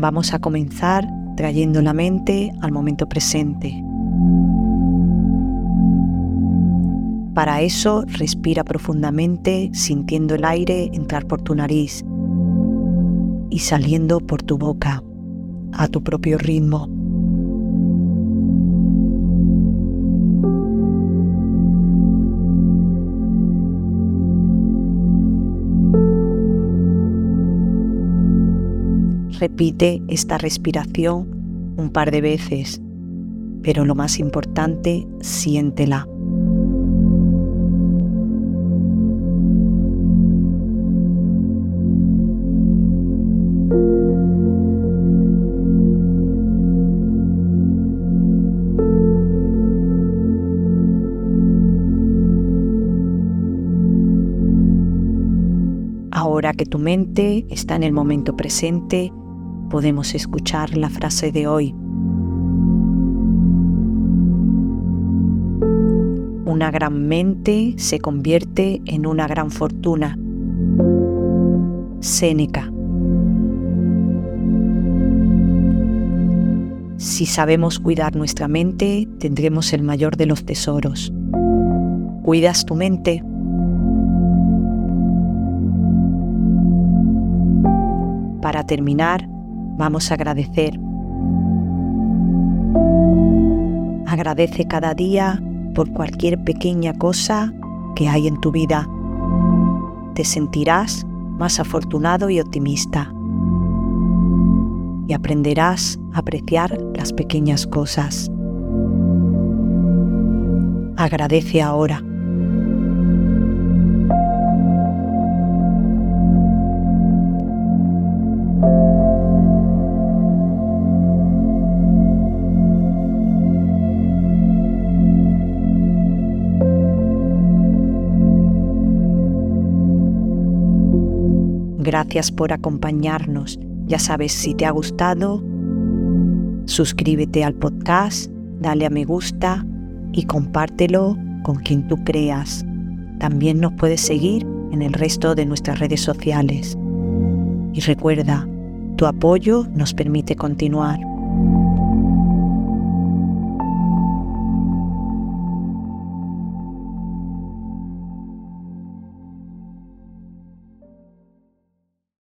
Vamos a comenzar trayendo la mente al momento presente. Para eso, respira profundamente sintiendo el aire entrar por tu nariz y saliendo por tu boca a tu propio ritmo. Repite esta respiración un par de veces, pero lo más importante, siéntela. Ahora que tu mente está en el momento presente, podemos escuchar la frase de hoy. Una gran mente se convierte en una gran fortuna. Séneca. Si sabemos cuidar nuestra mente, tendremos el mayor de los tesoros. ¿Cuidas tu mente? Para terminar, vamos a agradecer. Agradece cada día por cualquier pequeña cosa que hay en tu vida. Te sentirás más afortunado y optimista. Y aprenderás a apreciar las pequeñas cosas. Agradece ahora. Gracias por acompañarnos. Ya sabes, si te ha gustado, suscríbete al podcast, dale a me gusta y compártelo con quien tú creas. También nos puedes seguir en el resto de nuestras redes sociales. Y recuerda, tu apoyo nos permite continuar.